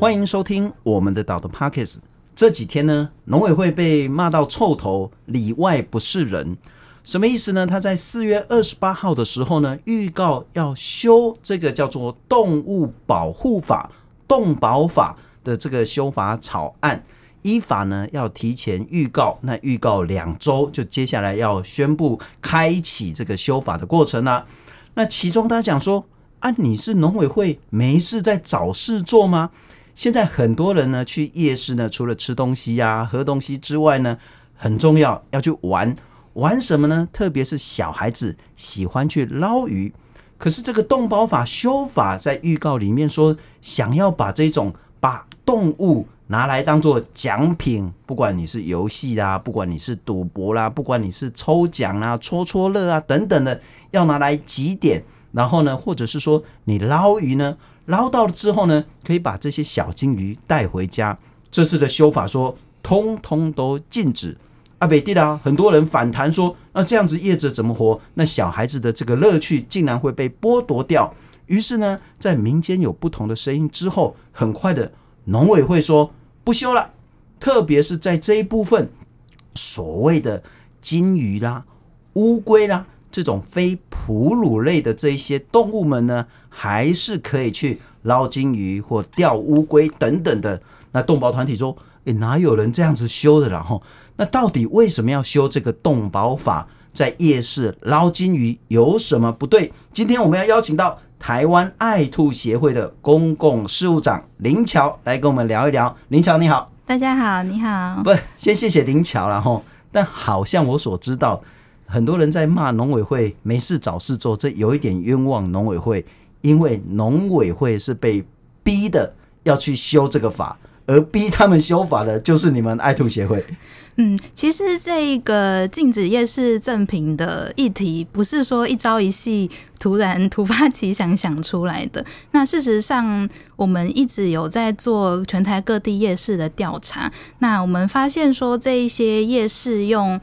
欢迎收听我们的岛的 Podcast。这几天呢，农委会被骂到臭头，里外不是人，什么意思呢？他在四月二十八号的时候呢，预告要修这个叫做《动物保护法》《动保法》的这个修法草案。依法呢，要提前预告，那预告两周，就接下来要宣布开启这个修法的过程啦、那其中大家讲说，啊，你是农委会没事在找事做吗？现在很多人呢去夜市呢，除了吃东西呀、喝东西之外呢，很重要要去玩，玩什么呢？特别是小孩子喜欢去捞鱼。可是这个动保法修法在预告里面说，想要把这种把动物拿来当做奖品，不管你是游戏啦，不管你是赌博啦，不管你是抽奖啦、戳戳乐啊等等的，要拿来集点，然后呢，或者是说你捞鱼呢，捞到了之后呢，可以把这些小金鱼带回家。这次的修法说，通通都禁止。阿北地啦，很多人反弹说，那这样子业者怎么活？那小孩子的这个乐趣竟然会被剥夺掉。于是呢，在民间有不同的声音之后，很快的农委会说。不修了，特别是在这一部分，所谓的金鱼啦、乌龟啦这种非哺乳类的这一些动物们呢，还是可以去捞金鱼或钓乌龟等等的。那动保团体说：“诶，哪有人这样子修的啦？”吼，那到底为什么要修这个动保法？在夜市捞金鱼有什么不对？今天我们要邀请到。台湾爱兔协会的公共事务长林乔来跟我们聊一聊。林乔你好，大家好，你好。不，先谢谢林乔了哈。但好像我所知道，很多人在骂农委会没事找事做，这有一点冤枉农委会，因为农委会是被逼的要去修这个法。而逼他们修法的，就是你们爱兔协会。嗯，其实这个禁止夜市赠品的议题，不是说一朝一夕突然突发奇想想出来的。那事实上，我们一直有在做全台各地夜市的调查。那我们发现说，这一些夜市用。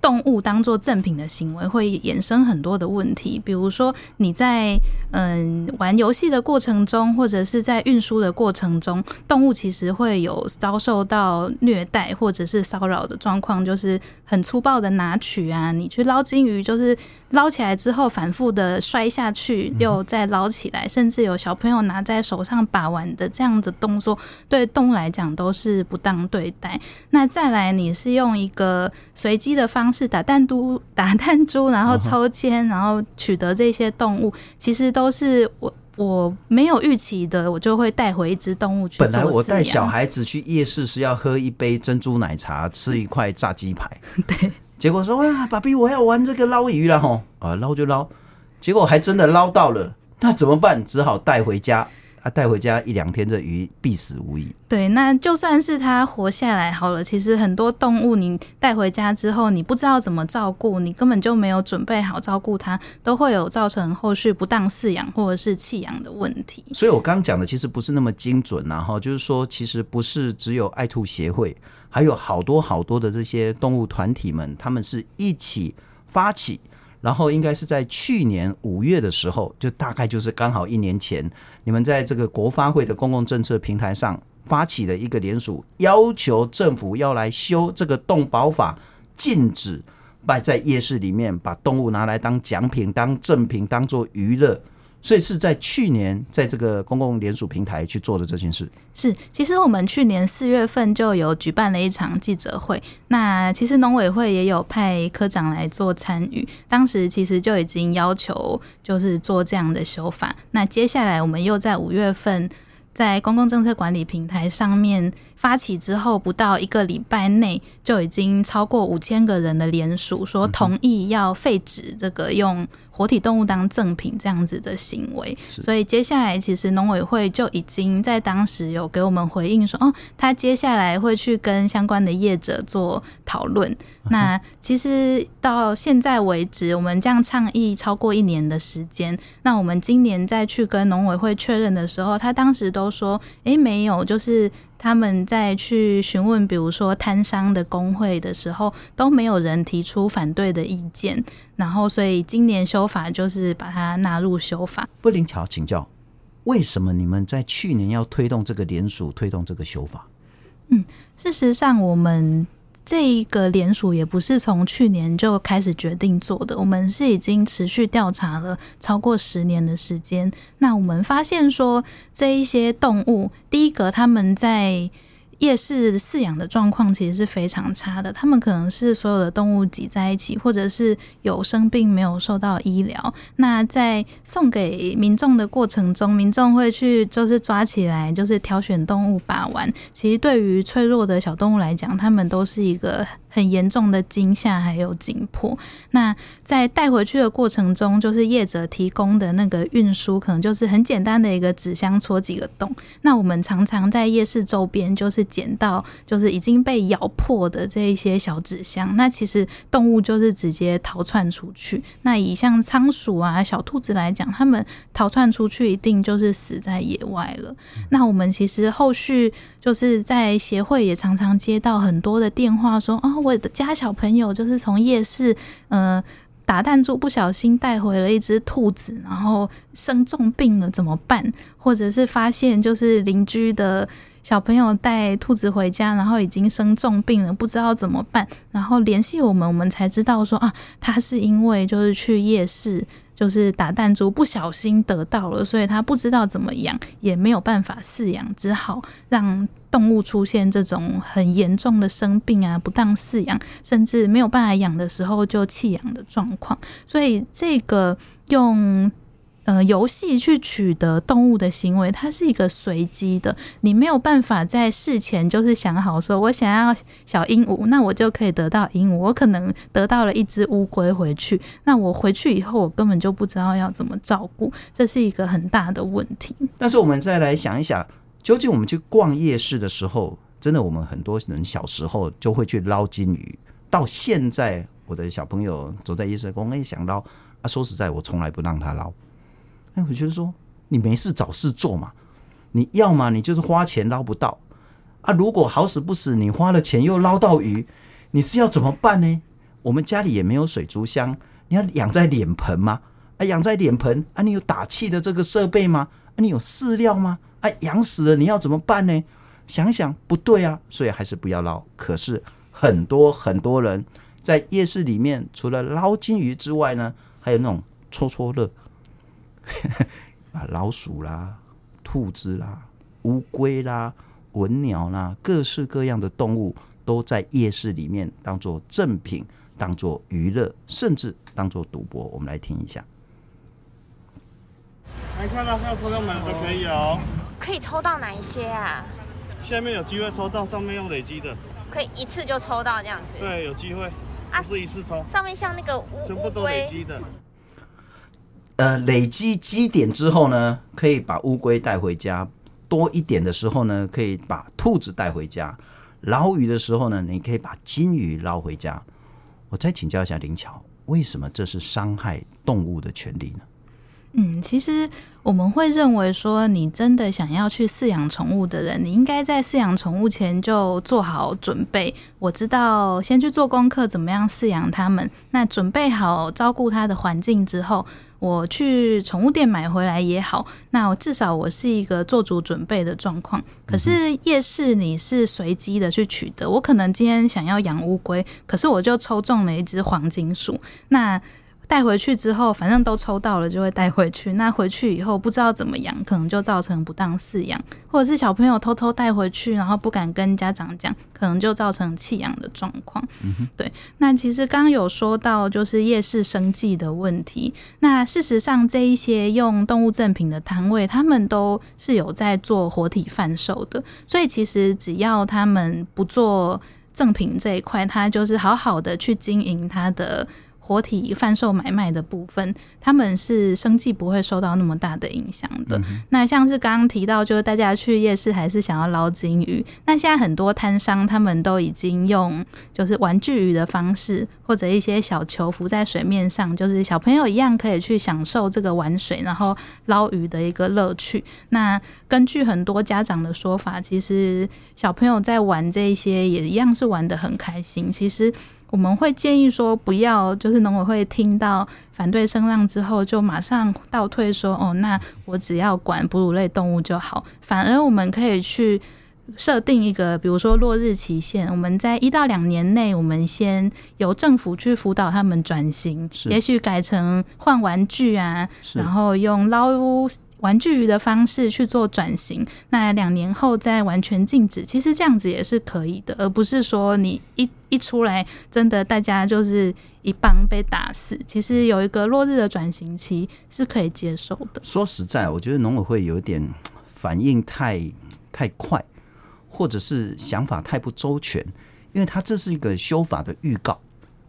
动物当做赠品的行为会衍生很多的问题，比如说你在嗯玩游戏的过程中，或者是在运输的过程中，动物其实会有遭受到虐待或者是骚扰的状况，就是很粗暴的拿取啊，你去捞金鱼，就是捞起来之后反复的摔下去，又再捞起来，甚至有小朋友拿在手上把玩的这样的动作，对动物来讲都是不当对待。那再来，你是用一个随机的方式打弹珠，打弹珠，然后 抽签，然后取得这些动物，其实都是我我没有预期的，我就会带回一只动物去。本来我带小孩子去夜市是要喝一杯珍珠奶茶，吃一块炸鸡排，对。结果说哇，爸比，我要玩这个捞鱼了吼，啊，捞就捞，结果还真的捞到了，那怎么办？只好带回家。啊，带回家一两天，这鱼必死无疑。对，那就算是它活下来好了，其实很多动物你带回家之后，你不知道怎么照顾，你根本就没有准备好照顾它，都会有造成后续不当饲养或者是弃养的问题。所以我刚讲的其实不是那么精准然后，就是说其实不是只有爱兔协会，还有好多好多的这些动物团体们，他们是一起发起。然后应该是在去年五月的时候，就大概就是刚好一年前，你们在这个国发会的公共政策平台上发起了一个联署，要求政府要来修这个动保法，禁止摆在夜市里面把动物拿来当奖品、当赠品、当做娱乐。所以是在去年，在这个公共联署平台去做的这件事。是，其实我们去年四月份就有举办了一场记者会。那其实农委会也有派科长来做参与，当时其实就已经要求就是做这样的修法。那接下来我们又在五月份在公共政策管理平台上面发起之后，不到一个礼拜内就已经超过五千个人的联署，说同意要废止这个用。活体动物当赠品这样子的行为，所以接下来其实农委会就已经在当时有给我们回应说，哦，他接下来会去跟相关的业者做讨论。那其实到现在为止，我们这样倡议超过一年的时间。那我们今年再去跟农委会确认的时候，他当时都说，诶，没有，就是。他们在去询问，比如说摊商的工会的时候，都没有人提出反对的意见。然后，所以今年修法就是把它纳入修法。不灵巧，请教，为什么你们在去年要推动这个联署，推动这个修法？嗯，事实上，我们这一个联署也不是从去年就开始决定做的，我们是已经持续调查了超过十年的时间。那我们发现说，这一些动物，第一个他们在夜市饲养的状况其实是非常差的，他们可能是所有的动物挤在一起，或者是有生病没有受到医疗。那在送给民众的过程中，民众会去就是抓起来，就是挑选动物把玩。其实对于脆弱的小动物来讲，他们都是一个。很严重的惊吓还有紧迫。那在带回去的过程中，就是业者提供的那个运输，可能就是很简单的一个纸箱戳几个洞。那我们常常在夜市周边，就是捡到就是已经被咬破的这一些小纸箱。那其实动物就是直接逃窜出去。那以像仓鼠啊、小兔子来讲，它们逃窜出去一定就是死在野外了。那我们其实后续就是在协会也常常接到很多的电话说我的家小朋友就是从夜市，呃，打弹珠不小心带回了一只兔子，然后生重病了，怎么办？或者是发现就是邻居的小朋友带兔子回家，然后已经生重病了，不知道怎么办，然后联系我们，我们才知道说啊，他是因为就是去夜市。就是打弹珠不小心得到了，所以他不知道怎么养，也没有办法饲养，只好让动物出现这种很严重的生病啊，不当饲养，甚至没有办法养的时候就弃养的状况。所以这个用。呃，游戏去取得动物的行为，它是一个随机的，你没有办法在事前就是想好说，我想要小鹦鹉，那我就可以得到鹦鹉。我可能得到了一只乌龟回去，那我回去以后，我根本就不知道要怎么照顾，这是一个很大的问题。但是我们再来想一想，究竟我们去逛夜市的时候，真的我们很多人小时候就会去捞金鱼，到现在我的小朋友走在夜市，我也想捞啊。说实在，我从来不让他捞。哎，我觉得说你没事找事做嘛，你要嘛你就是花钱捞不到啊。如果好死不死你花了钱又捞到鱼，你是要怎么办呢？我们家里也没有水族箱，你要养在脸盆吗？啊，养在脸盆啊，你有打气的这个设备吗？啊，你有饲料吗？啊，养死了你要怎么办呢？想想不对啊，所以还是不要捞。可是很多很多人在夜市里面，除了捞金鱼之外呢，还有那种戳戳乐。啊，老鼠啦、兔子啦、乌龟啦、文鸟啦，各式各样的动物都在夜市里面当做赠品、当做娱乐，甚至当做赌博。我们来听一下。来看到要抽到满都可以哦。可以抽到哪一些啊？下面有机会抽到，上面用累积的。可以一次就抽到这样子？对，有机会。啊，是一次抽。上面像那个乌全部都累积的。呃，累积积点之后呢，可以把乌龟带回家；多一点的时候呢，可以把兔子带回家；捞鱼的时候呢，你可以把金鱼捞回家。我再请教一下林巧，为什么这是伤害动物的权利呢？嗯，其实我们会认为说，你真的想要去饲养宠物的人，你应该在饲养宠物前就做好准备。我知道，先去做功课，怎么样饲养它们。那准备好照顾它的环境之后。我去宠物店买回来也好，那我至少我是一个做足准备的状况。可是夜市你是随机的去取得，我可能今天想要养乌龟，可是我就抽中了一只黄金鼠，那。带回去之后，反正都抽到了，就会带回去。那回去以后不知道怎么养，可能就造成不当饲养，或者是小朋友偷偷带回去，然后不敢跟家长讲，可能就造成弃养的状况。嗯，对。那其实刚刚有说到，就是夜市生计的问题。那事实上，这一些用动物赠品的摊位，他们都是有在做活体贩售的。所以其实只要他们不做赠品这一块，他就是好好的去经营他的。活体贩售买卖的部分，他们是生计不会受到那么大的影响的。嗯、那像是刚刚提到，就是大家去夜市还是想要捞金鱼。那现在很多摊商他们都已经用就是玩具鱼的方式，或者一些小球浮在水面上，就是小朋友一样可以去享受这个玩水然后捞鱼的一个乐趣。那根据很多家长的说法，其实小朋友在玩这一些也一样是玩的很开心。其实。我们会建议说，不要就是农委会听到反对声浪之后，就马上倒退说，哦，那我只要管哺乳类动物就好。反而我们可以去设定一个，比如说落日期限，我们在一到两年内，我们先由政府去辅导他们转型，也许改成换玩具啊，然后用捞。玩具鱼的方式去做转型，那两年后再完全禁止，其实这样子也是可以的，而不是说你一一出来，真的大家就是一棒被打死。其实有一个落日的转型期是可以接受的。说实在，我觉得农委会有点 反应太 太快，或者是想法太不周全，因为他这是一个修法的预告，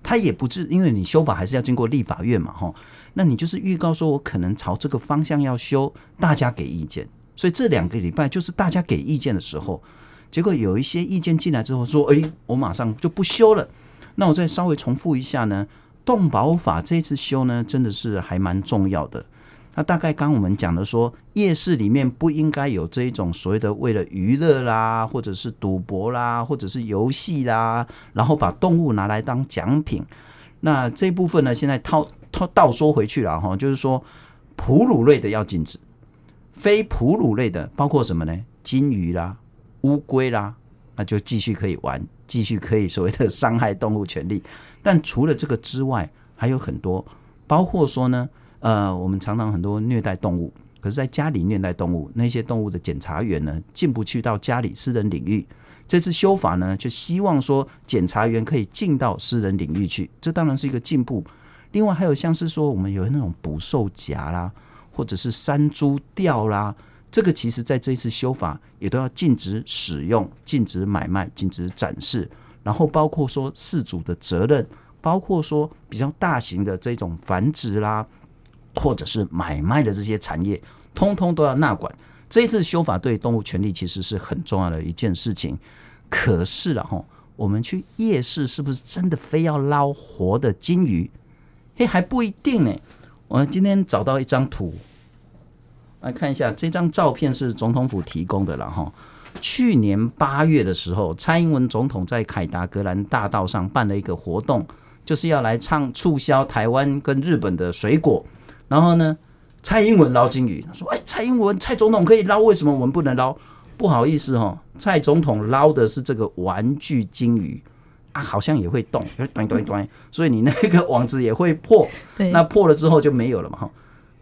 他也不是因为你修法还是要经过立法院嘛，哈。那你就是预告说，我可能朝这个方向要修，大家给意见。所以这两个礼拜就是大家给意见的时候，结果有一些意见进来之后说：“诶，我马上就不修了。”那我再稍微重复一下呢，动保法这次修呢，真的是还蛮重要的。那大概刚我们讲的说，夜市里面不应该有这一种所谓的为了娱乐啦，或者是赌博啦，或者是游戏啦，然后把动物拿来当奖品。那这部分呢，现在套。他倒说回去了哈，就是说，哺乳类的要禁止，非哺乳类的包括什么呢？金鱼啦、乌龟啦，那就继续可以玩，继续可以所谓的伤害动物权利。但除了这个之外，还有很多，包括说呢，呃，我们常常很多虐待动物，可是在家里虐待动物，那些动物的检查员呢，进不去到家里私人领域。这次修法呢，就希望说检查员可以进到私人领域去，这当然是一个进步。另外还有像是说，我们有那种捕兽夹啦，或者是山猪吊啦，这个其实在这一次修法也都要禁止使用、禁止买卖、禁止展示，然后包括说饲主的责任，包括说比较大型的这种繁殖啦，或者是买卖的这些产业，通通都要纳管。这一次修法对动物权利其实是很重要的一件事情。可是了哈，我们去夜市是不是真的非要捞活的金鱼？哎，还不一定呢。我今天找到一张图，来看一下。这张照片是总统府提供的了哈。去年八月的时候，蔡英文总统在凯达格兰大道上办了一个活动，就是要来唱促销台湾跟日本的水果。然后呢，蔡英文捞金鱼，他说：“哎，蔡英文，蔡总统可以捞，为什么我们不能捞？”不好意思哈，蔡总统捞的是这个玩具金鱼。啊，好像也会动，端端端，所以你那个网子也会破。对，那破了之后就没有了嘛，哈。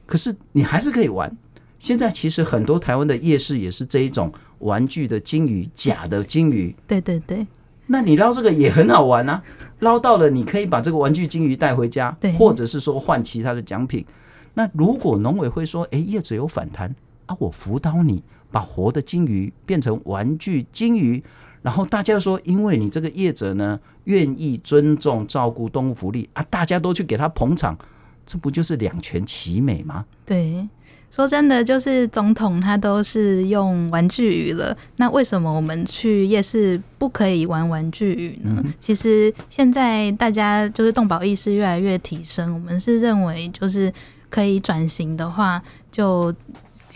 可是你还是可以玩。现在其实很多台湾的夜市也是这一种玩具的金鱼，假的金鱼。对对对。那你捞这个也很好玩啊，捞到了你可以把这个玩具金鱼带回家，对，或者是说换其他的奖品。那如果农委会说，哎，叶子有反弹啊，我辅导你把活的金鱼变成玩具金鱼。然后大家说，因为你这个业者呢，愿意尊重照顾动物福利啊，大家都去给他捧场，这不就是两全其美吗？对，说真的，就是总统他都是用玩具鱼了，那为什么我们去夜市不可以玩玩具鱼呢？嗯、其实现在大家就是动保意识越来越提升，我们是认为就是可以转型的话，就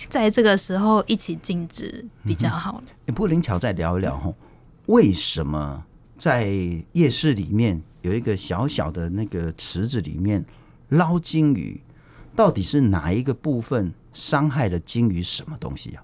在这个时候一起禁止比较好。也、嗯、不过林巧再聊一聊哈。为什么在夜市里面有一个小小的那个池子里面捞金鱼？到底是哪一个部分伤害了金鱼？什么东西、啊？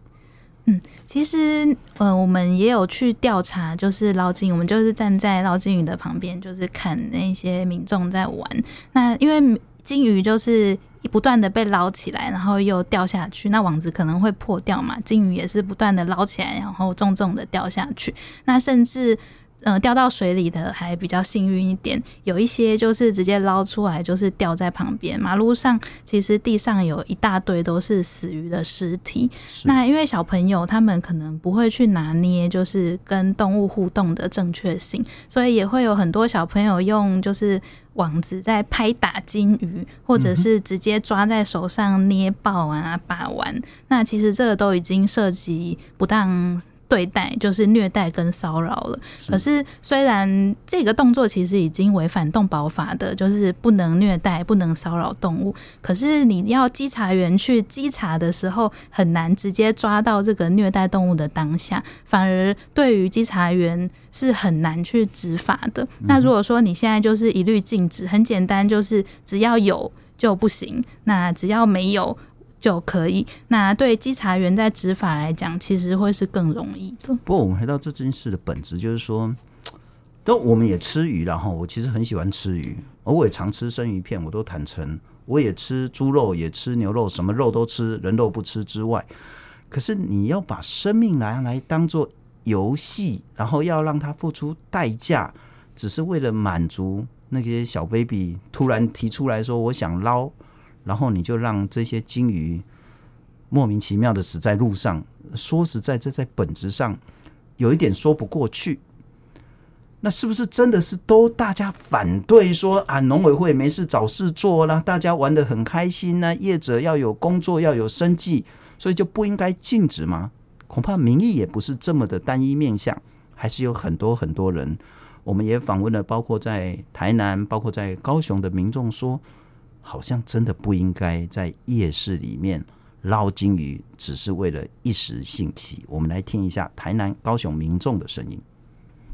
嗯，其实呃，我们也有去调查，就是捞金鱼，我们就是站在捞金鱼的旁边，就是看那些民众在玩。那因为金鱼就是。不断的被捞起来，然后又掉下去，那网子可能会破掉嘛。金鱼也是不断的捞起来，然后重重的掉下去。那甚至呃掉到水里的还比较幸运一点，有一些就是直接捞出来，就是掉在旁边。马路上其实地上有一大堆都是死鱼的尸体。那因为小朋友他们可能不会去拿捏，就是跟动物互动的正确性，所以也会有很多小朋友用就是。网子在拍打金鱼，或者是直接抓在手上捏爆啊、把玩，那其实这个都已经涉及不当对待，就是虐待跟骚扰了。可是虽然这个动作其实已经违反动保法的，就是不能虐待、不能骚扰动物。可是你要稽查员去稽查的时候，很难直接抓到这个虐待动物的当下，反而对于稽查员是很难去执法的。那如果说你现在就是一律禁止，很简单，就是只要有就不行，那只要没有。就可以。那对稽查员在执法来讲，其实会是更容易的。不过，我们回到这件事的本质，就是说，都我们也吃鱼，然后我其实很喜欢吃鱼，我也常吃生鱼片，我都坦诚，我也吃猪肉，也吃牛肉，什么肉都吃，人肉不吃之外。可是，你要把生命来来当做游戏，然后要让他付出代价，只是为了满足那些小 baby 突然提出来说，我想捞。然后你就让这些鲸鱼莫名其妙的死在路上，说实在，这在本质上有一点说不过去。那是不是真的是都大家反对说啊，农委会没事找事做啦，大家玩得很开心呢？业者要有工作，要有生计，所以就不应该禁止吗？恐怕民意也不是这么的单一面向，还是有很多很多人。我们也访问了，包括在台南，包括在高雄的民众说。好像真的不应该在夜市里面捞金鱼，只是为了一时兴起。我们来听一下台南、高雄民众的声音。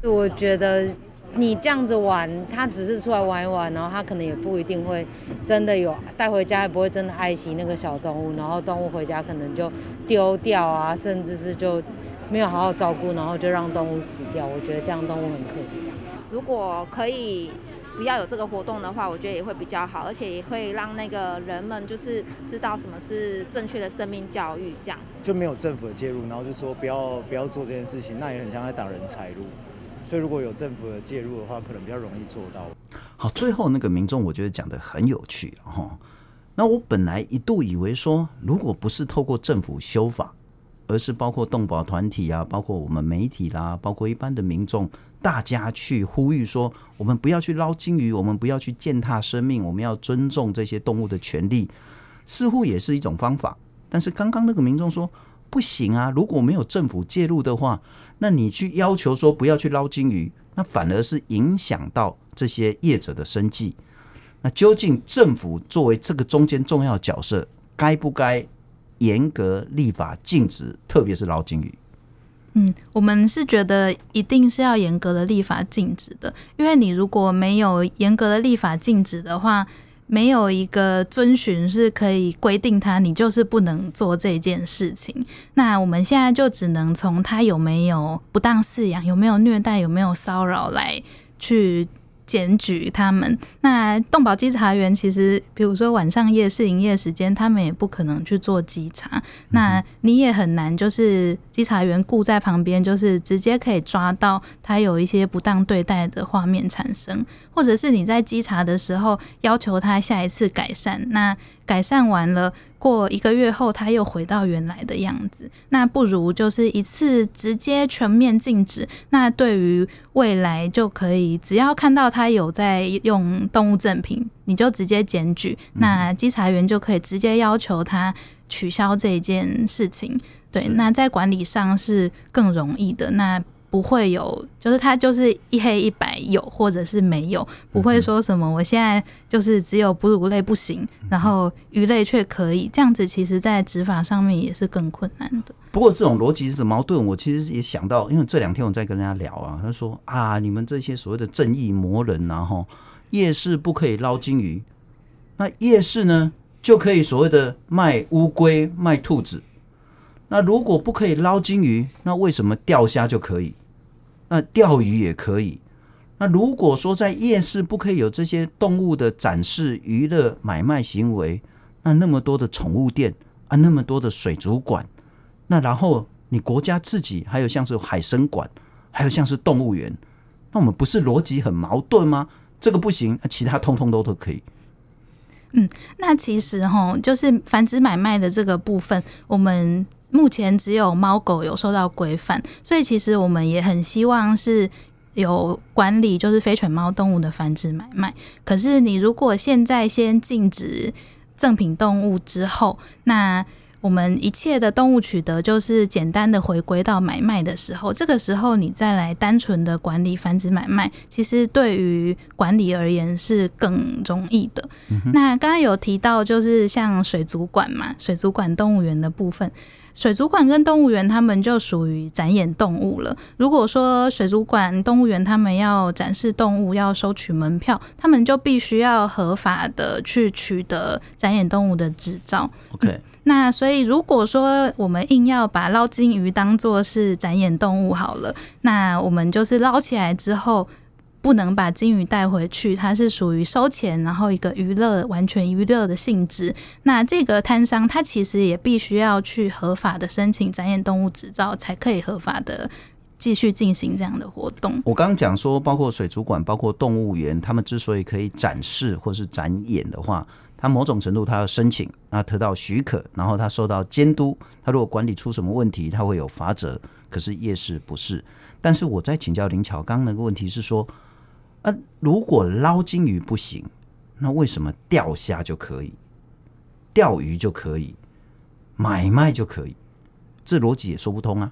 我觉得你这样子玩，他只是出来玩一玩，然后他可能也不一定会真的有带回家，也不会真的爱惜那个小动物，然后动物回家可能就丢掉啊，甚至是就没有好好照顾，然后就让动物死掉。我觉得这样动物很可怜。如果可以。不要有这个活动的话，我觉得也会比较好，而且也会让那个人们就是知道什么是正确的生命教育，这样就没有政府的介入，然后就说不要不要做这件事情，那也很像在挡人财路。所以如果有政府的介入的话，可能比较容易做到。好，最后那个民众，我觉得讲的很有趣哈。那我本来一度以为说，如果不是透过政府修法，而是包括动保团体啊，包括我们媒体啦、啊，包括一般的民众。大家去呼吁说，我们不要去捞金鱼，我们不要去践踏生命，我们要尊重这些动物的权利，似乎也是一种方法。但是刚刚那个民众说不行啊，如果没有政府介入的话，那你去要求说不要去捞金鱼，那反而是影响到这些业者的生计。那究竟政府作为这个中间重要角色，该不该严格立法禁止，特别是捞金鱼？嗯，我们是觉得一定是要严格的立法禁止的，因为你如果没有严格的立法禁止的话，没有一个遵循是可以规定他，你就是不能做这件事情。那我们现在就只能从他有没有不当饲养、有没有虐待、有没有骚扰来去。检举他们，那动保稽查员其实，比如说晚上夜市营业时间，他们也不可能去做稽查。那你也很难，就是稽查员雇在旁边，就是直接可以抓到他有一些不当对待的画面产生，或者是你在稽查的时候要求他下一次改善，那改善完了。过一个月后，他又回到原来的样子，那不如就是一次直接全面禁止。那对于未来就可以，只要看到他有在用动物赠品，你就直接检举，那稽查员就可以直接要求他取消这件事情。对，那在管理上是更容易的。那。不会有，就是它就是一黑一白，有或者是没有，不会说什么我现在就是只有哺乳类不行，然后鱼类却可以，这样子其实在执法上面也是更困难的。不过这种逻辑的矛盾，我其实也想到，因为这两天我在跟人家聊啊，他说啊，你们这些所谓的正义魔人然后夜市不可以捞金鱼，那夜市呢就可以所谓的卖乌龟、卖兔子。那如果不可以捞金鱼，那为什么钓虾就可以？那钓鱼也可以。那如果说在夜市不可以有这些动物的展示、娱乐、买卖行为，那那么多的宠物店啊，那么多的水族馆，那然后你国家自己还有像是海生馆，还有像是动物园，那我们不是逻辑很矛盾吗？这个不行，其他通通都都可以。嗯，那其实哈，就是繁殖买卖的这个部分，我们。目前只有猫狗有受到规范，所以其实我们也很希望是有管理，就是非犬猫动物的繁殖买卖。可是你如果现在先禁止赠品动物之后，那我们一切的动物取得就是简单的回归到买卖的时候，这个时候你再来单纯的管理繁殖买卖，其实对于管理而言是更容易的。嗯、那刚刚有提到就是像水族馆嘛，水族馆动物园的部分。水族馆跟动物园，他们就属于展演动物了。如果说水族馆、动物园他们要展示动物，要收取门票，他们就必须要合法的去取得展演动物的执照。OK，嗯，那所以如果说我们硬要把捞金鱼当做是展演动物好了，那我们就是捞起来之后。不能把金鱼带回去，它是属于收钱，然后一个娱乐，完全娱乐的性质。那这个摊商他其实也必须要去合法的申请展演动物执照，才可以合法的继续进行这样的活动。我刚刚讲说，包括水族馆、包括动物园，他们之所以可以展示或是展演的话，他某种程度他要申请，那得到许可，然后他受到监督。他如果管理出什么问题，他会有罚则。可是夜市不是。但是我在请教林巧，刚那个问题是说。那、如果捞金鱼不行，那为什么钓虾就可以，钓鱼就可以，买卖就可以？这逻辑也说不通啊。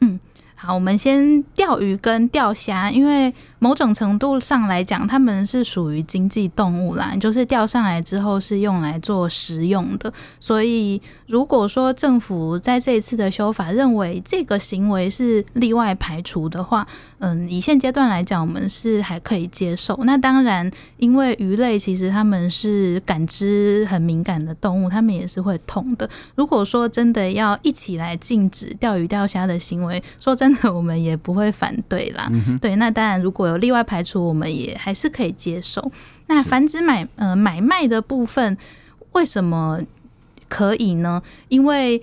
嗯。好，我们先钓鱼跟钓虾，因为某种程度上来讲，它们是属于经济动物啦，就是钓上来之后是用来做食用的。所以，如果说政府在这一次的修法认为这个行为是例外排除的话，嗯，以现阶段来讲，我们是还可以接受。那当然，因为鱼类其实它们是感知很敏感的动物，它们也是会痛的。如果说真的要一起来禁止钓鱼钓虾的行为，说真。的，我们也不会反对啦。嗯、对，那当然，如果有例外排除，我们也还是可以接受。那繁殖买呃买卖的部分，为什么可以呢？因为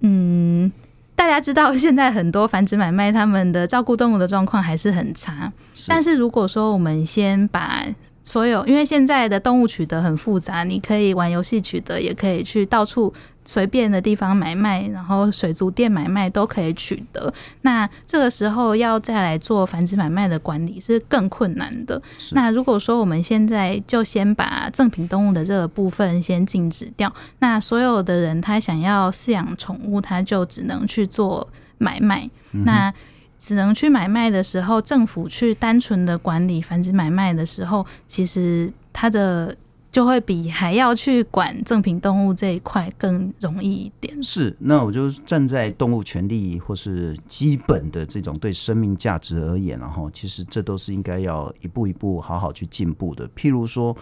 嗯，大家知道 现在很多繁殖买卖，他们的照顾动物的状况还是很差。是。但是如果说我们先把所有，因为现在的动物取得很复杂，你可以玩游戏取得，也可以去到处。随便的地方买卖，然后水族店买卖都可以取得。那这个时候要再来做繁殖买卖的管理是更困难的。那如果说我们现在就先把赠品动物的这个部分先禁止掉，那所有的人他想要饲养宠物，他就只能去做买卖。嗯、那只能去买卖的时候，政府去单纯的管理繁殖买卖的时候，其实它的。就会比还要去管赠品动物这一块更容易一点。是，那我就站在动物权利或是基本的这种对生命价值而言，然后其实这都是应该要一步一步好好去进步的。譬如说，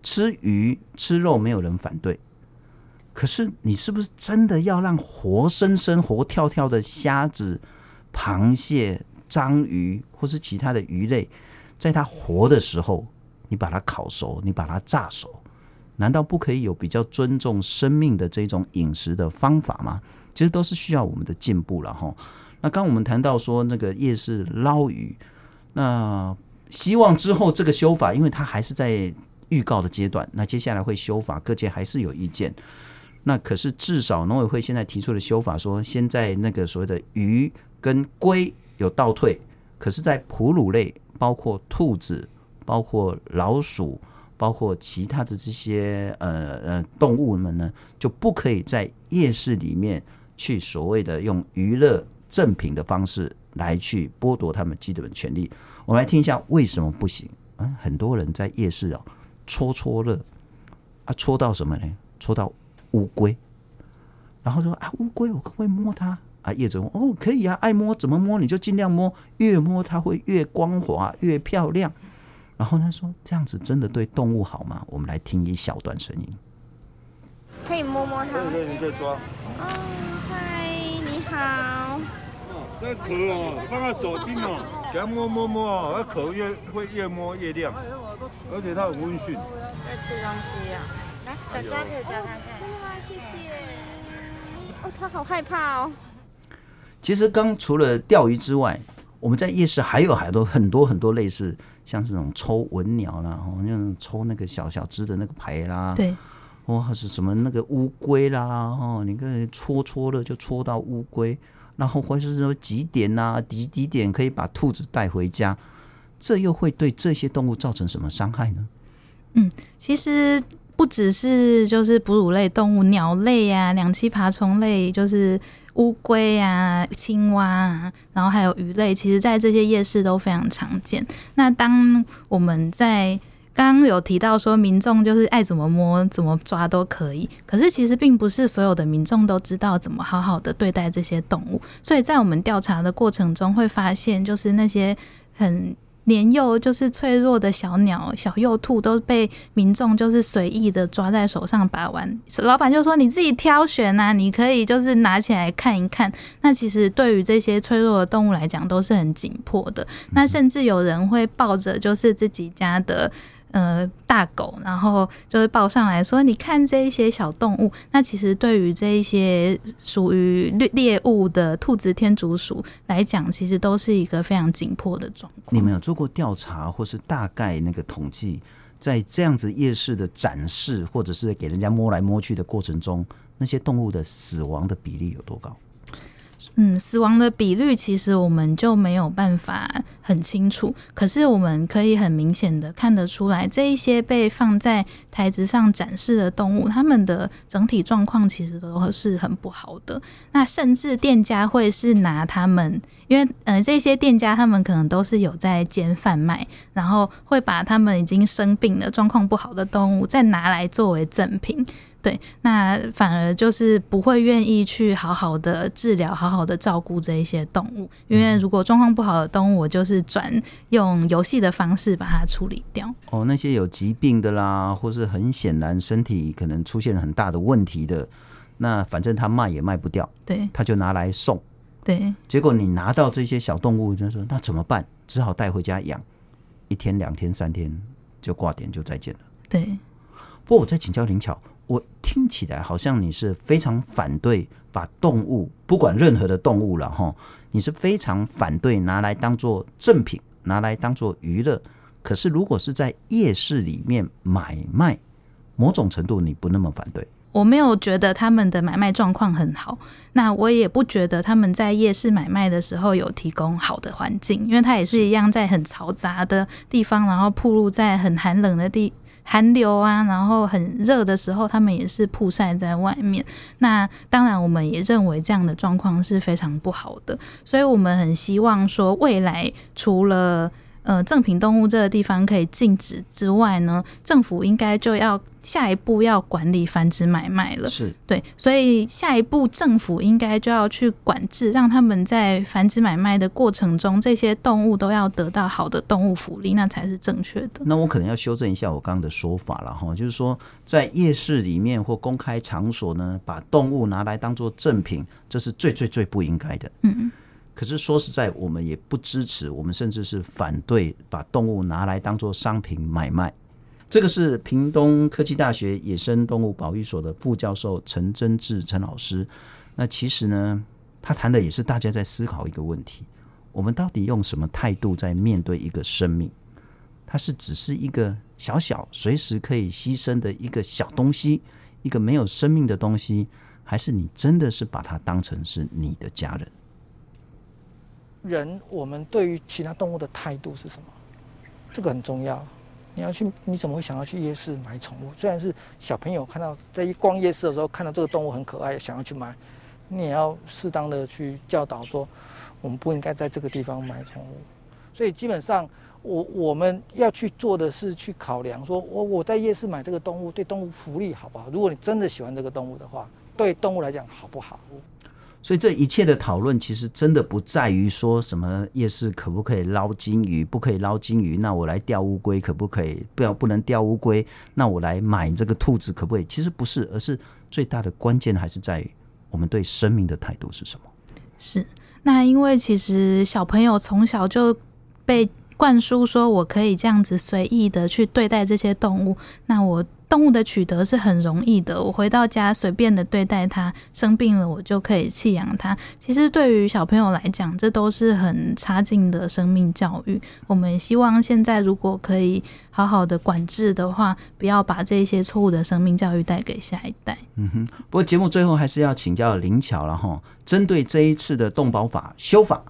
吃鱼吃肉没有人反对，可是你是不是真的要让活生生活跳跳的虾子、螃蟹、章鱼或是其他的鱼类，在它活的时候？你把它烤熟，你把它炸熟，难道不可以有比较尊重生命的这种饮食的方法吗？其实都是需要我们的进步了哈。那刚我们谈到说那个夜市捞鱼，那希望之后这个修法，因为它还是在预告的阶段，那接下来会修法，各界还是有意见。那可是至少农委会现在提出的修法说，现在那个所谓的鱼跟龟有倒退，可是在哺乳类，包括兔子。包括老鼠，包括其他的这些呃呃动物们呢，就不可以在夜市里面去所谓的用娱乐赠品的方式来去剥夺他们基本权利。我们来听一下为什么不行啊？很多人在夜市哦戳戳乐啊，戳到什么呢？戳到乌龟，然后说啊乌龟，我可不可以摸它啊？业者说哦可以啊，爱摸怎么摸你就尽量摸，越摸它会越光滑越漂亮。然后他说：“这样子真的对动物好吗？”我们来听一小段声音。可以摸摸它。对对，你可以抓。哦，嗨，你好。哦，这个壳哦，放在手心哦，给它摸摸摸哦，那壳越会越摸越亮，而且它很温驯。在吃东西啊，来，小家可以教看看。哇，谢谢。哦，它好害怕哦。其实刚除了钓鱼之外，我们在夜市还有很多很多很多类似。像这种抽文鸟啦，哦，像抽那个小小只的那个牌啦，对，或是什么那个乌龟啦，哦，你看戳戳了就戳到乌龟，然后或者是说几点呐，几几点可以把兔子带回家，这又会对这些动物造成什么伤害呢？嗯，其实。不只是就是哺乳类动物，鸟类啊、两栖爬虫类，就是乌龟啊、青蛙啊，然后还有鱼类，其实在这些夜市都非常常见。那当我们在刚刚有提到说，民众就是爱怎么摸、怎么抓都可以。可是其实并不是所有的民众都知道怎么好好的对待这些动物。所以在我们调查的过程中，会发现就是那些很年幼、就是脆弱的小鸟、小幼兔，都被民众就是随意的抓在手上把玩。老板就说：“你自己挑选啊，你可以就是拿起来看一看。”那其实对于这些脆弱的动物来讲，都是很紧迫的。那甚至有人会抱着就是自己家的。呃，大狗，然后就是抱上来说：“你看这一些小动物。”那其实对于这一些属于猎猎物的兔子、天竺鼠来讲，其实都是一个非常紧迫的状况。你们有做过调查，或是大概那个统计，在这样子夜市的展示，或者是给人家摸来摸去的过程中，那些动物的死亡的比例有多高？嗯，死亡的比率其实我们就没有办法很清楚，可是我们可以很明显的看得出来，这一些被放在台子上展示的动物，它们的整体状况其实都是很不好的。那甚至店家会是拿他们，因为呃这些店家他们可能都是有在兼贩卖，然后会把他们已经生病的状况不好的动物再拿来作为赠品。对，那反而就是不会愿意去好好的治疗、好好的照顾这一些动物，因为如果状况不好的动物，我就是转用游戏的方式把它处理掉。哦，那些有疾病的啦，或是很显然身体可能出现很大的问题的，那反正他卖也卖不掉，对，他就拿来送。对，结果你拿到这些小动物，就说那怎么办？只好带回家养，一天、两天、三天就挂点，就再见了。对。不过我再请教灵巧。我听起来好像你是非常反对把动物，不管任何的动物了哈，你是非常反对拿来当做赠品，拿来当做娱乐。可是如果是在夜市里面买卖，某种程度你不那么反对。我没有觉得他们的买卖状况很好，那我也不觉得他们在夜市买卖的时候有提供好的环境，因为它也是一样在很嘈杂的地方，然后暴露在很寒冷的地。寒流啊，然后很热的时候，他们也是曝晒在外面。那当然，我们也认为这样的状况是非常不好的，所以我们很希望说，未来除了呃，赠品动物这个地方可以禁止之外呢，政府应该就要下一步要管理繁殖买卖了。是对，所以下一步政府应该就要去管制，让他们在繁殖买卖的过程中，这些动物都要得到好的动物福利，那才是正确的。那我可能要修正一下我刚刚的说法了哈，就是说在夜市里面或公开场所呢，把动物拿来当做赠品，这是最最最不应该的。嗯。可是说实在，我们也不支持，我们甚至是反对把动物拿来当做商品买卖。这个是屏东科技大学野生动物保育所的副教授陈真志陈老师。那其实呢，他谈的也是大家在思考一个问题：我们到底用什么态度在面对一个生命？它是只是一个小小随时可以牺牲的一个小东西，一个没有生命的东西，还是你真的是把它当成是你的家人？人，我们对于其他动物的态度是什么？这个很重要。你要去，你怎么会想要去夜市买宠物？虽然是小朋友看到在一逛夜市的时候看到这个动物很可爱，想要去买，你也要适当的去教导说，我们不应该在这个地方买宠物。所以基本上，我我们要去做的是去考量说，我我在夜市买这个动物对动物福利好不好？如果你真的喜欢这个动物的话，对动物来讲好不好？所以这一切的讨论，其实真的不在于说什么夜市可不可以捞金鱼，不可以捞金鱼，那我来钓乌龟可不可以？不要不能钓乌龟，那我来买这个兔子可不可以？其实不是，而是最大的关键还是在于我们对生命的态度是什么。是，那因为其实小朋友从小就被灌输说，我可以这样子随意的去对待这些动物，那我。动物的取得是很容易的，我回到家随便的对待它，生病了我就可以弃养它。其实对于小朋友来讲，这都是很差劲的生命教育。我们希望现在如果可以好好的管制的话，不要把这些错误的生命教育带给下一代。嗯哼。不过节目最后还是要请教灵巧了哈，针对这一次的动保法修法，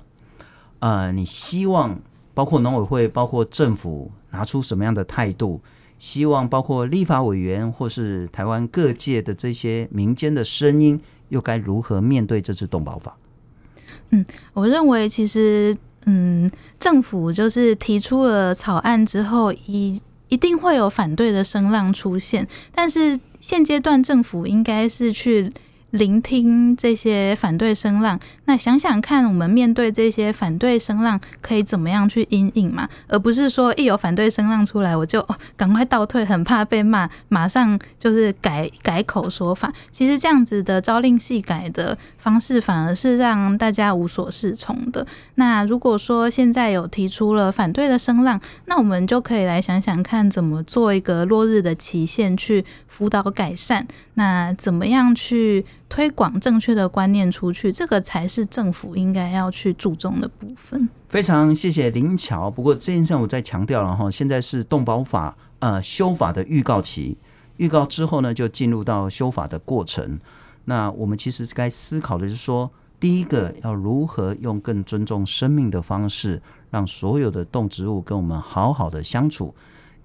呃，你希望包括农委会、包括政府拿出什么样的态度？希望包括立法委员或是台湾各界的这些民间的声音，又该如何面对这次动保法？嗯，我认为其实，嗯，政府就是提出了草案之后，一一定会有反对的声浪出现，但是现阶段政府应该是去。聆听这些反对声浪，那想想看，我们面对这些反对声浪，可以怎么样去因应嘛？而不是说一有反对声浪出来，我就赶快倒退，很怕被骂，马上就是改改口说法。其实这样子的朝令夕改的方式，反而是让大家无所适从的。那如果说现在有提出了反对的声浪，那我们就可以来想想看，怎么做一个落日的期限去辅导改善。那怎么样去？推广正确的观念出去，这个才是政府应该要去注重的部分。非常谢谢林桥。不过这件事我再强调了哈，现在是动保法呃修法的预告期，预告之后呢，就进入到修法的过程。那我们其实该思考的是说，第一个要如何用更尊重生命的方式，让所有的动植物跟我们好好的相处。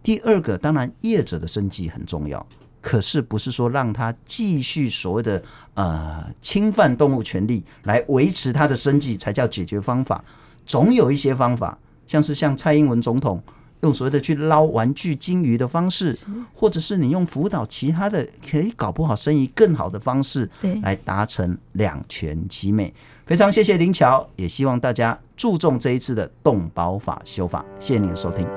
第二个，当然业者的生计很重要。可是不是说让他继续所谓的呃侵犯动物权利来维持他的生计才叫解决方法，总有一些方法，像是像蔡英文总统用所谓的去捞玩具金鱼的方式，或者是你用辅导其他的可以搞不好生意更好的方式，对，来达成两全其美。非常谢谢林乔，也希望大家注重这一次的动保法修法。谢谢您的收听。